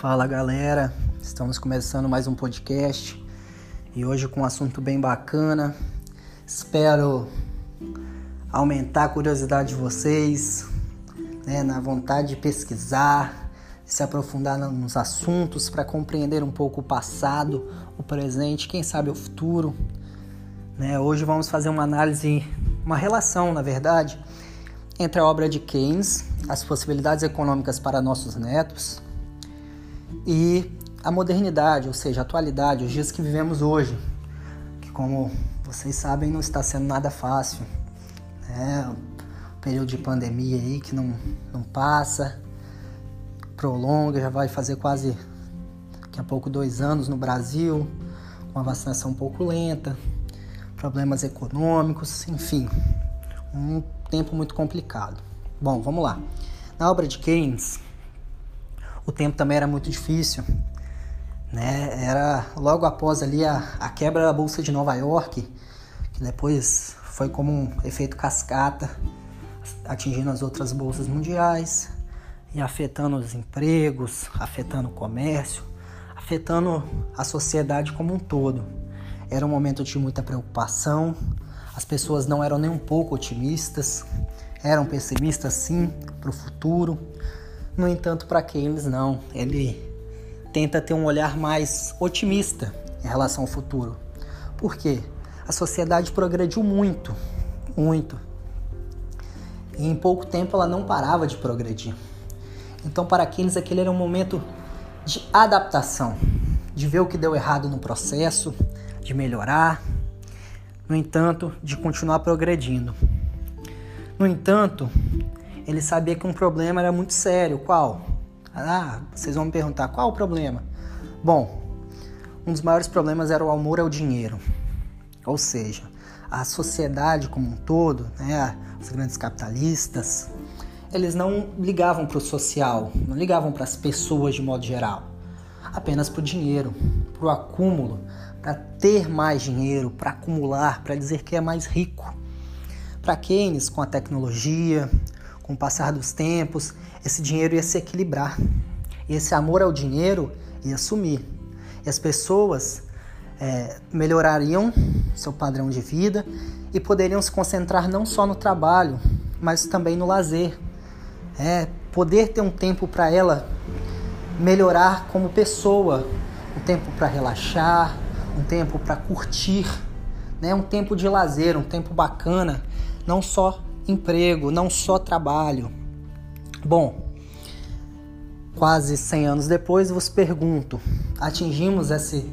Fala galera, estamos começando mais um podcast e hoje com um assunto bem bacana. Espero aumentar a curiosidade de vocês, né, na vontade de pesquisar, se aprofundar nos assuntos para compreender um pouco o passado, o presente, quem sabe o futuro. Né? Hoje vamos fazer uma análise, uma relação, na verdade, entre a obra de Keynes, as possibilidades econômicas para nossos netos e a modernidade, ou seja, a atualidade, os dias que vivemos hoje, que como vocês sabem não está sendo nada fácil, né? O período de pandemia aí que não, não passa, prolonga, já vai fazer quase daqui a pouco dois anos no Brasil, com a vacinação um pouco lenta, problemas econômicos, enfim, um tempo muito complicado. Bom, vamos lá. Na obra de Keynes, o tempo também era muito difícil. Né? Era logo após ali a, a quebra da Bolsa de Nova York, que depois foi como um efeito cascata, atingindo as outras bolsas mundiais e afetando os empregos, afetando o comércio, afetando a sociedade como um todo. Era um momento de muita preocupação, as pessoas não eram nem um pouco otimistas, eram pessimistas sim para o futuro, no entanto, para Keynes não, ele tenta ter um olhar mais otimista em relação ao futuro. Por quê? A sociedade progrediu muito, muito. E em pouco tempo ela não parava de progredir. Então, para Keynes, aquele era um momento de adaptação, de ver o que deu errado no processo, de melhorar, no entanto, de continuar progredindo. No entanto, ele sabia que um problema era muito sério. Qual? Ah, vocês vão me perguntar, qual o problema? Bom, um dos maiores problemas era o amor ao dinheiro. Ou seja, a sociedade como um todo, né, os grandes capitalistas, eles não ligavam para o social, não ligavam para as pessoas de modo geral, apenas para o dinheiro, para o acúmulo, para ter mais dinheiro, para acumular, para dizer que é mais rico. Para Keynes, com a tecnologia, com o passar dos tempos, esse dinheiro ia se equilibrar. E esse amor ao dinheiro ia sumir. E as pessoas é, melhorariam seu padrão de vida e poderiam se concentrar não só no trabalho, mas também no lazer. É, poder ter um tempo para ela melhorar como pessoa, um tempo para relaxar, um tempo para curtir, né? um tempo de lazer, um tempo bacana, não só emprego, não só trabalho. Bom, quase 100 anos depois, vos pergunto: atingimos esse,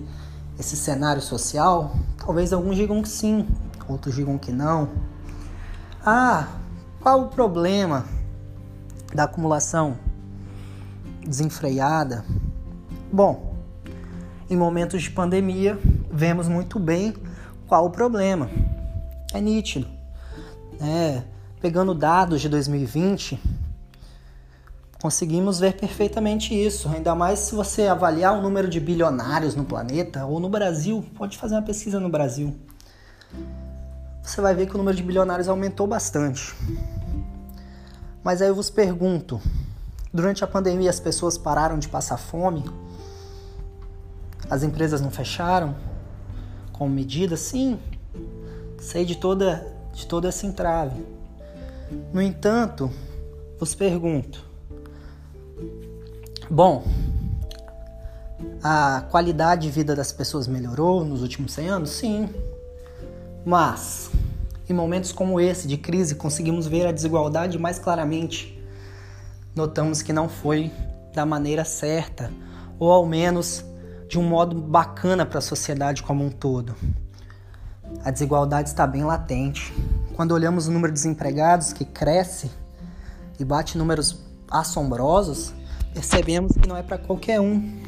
esse cenário social? Talvez alguns digam que sim, outros digam que não. Ah, qual o problema da acumulação desenfreada? Bom, em momentos de pandemia, vemos muito bem qual o problema. É nítido. É, pegando dados de 2020, conseguimos ver perfeitamente isso. Ainda mais se você avaliar o número de bilionários no planeta ou no Brasil, pode fazer uma pesquisa no Brasil. Você vai ver que o número de bilionários aumentou bastante. Mas aí eu vos pergunto: durante a pandemia as pessoas pararam de passar fome? As empresas não fecharam? Com medida? Sim. Sei de toda, de toda essa entrave. No entanto, vos pergunto: bom, a qualidade de vida das pessoas melhorou nos últimos 100 anos? Sim. Mas, em momentos como esse de crise, conseguimos ver a desigualdade mais claramente. Notamos que não foi da maneira certa, ou ao menos de um modo bacana para a sociedade como um todo. A desigualdade está bem latente. Quando olhamos o número de desempregados que cresce e bate números assombrosos, percebemos que não é para qualquer um.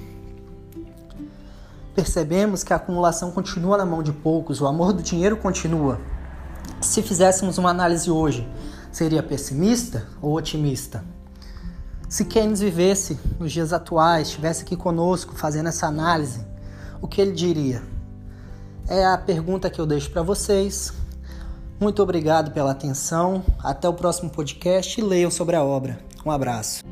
Percebemos que a acumulação continua na mão de poucos, o amor do dinheiro continua. Se fizéssemos uma análise hoje, seria pessimista ou otimista? Se Keynes vivesse nos dias atuais, estivesse aqui conosco fazendo essa análise, o que ele diria? É a pergunta que eu deixo para vocês. Muito obrigado pela atenção. Até o próximo podcast e leiam sobre a obra. Um abraço.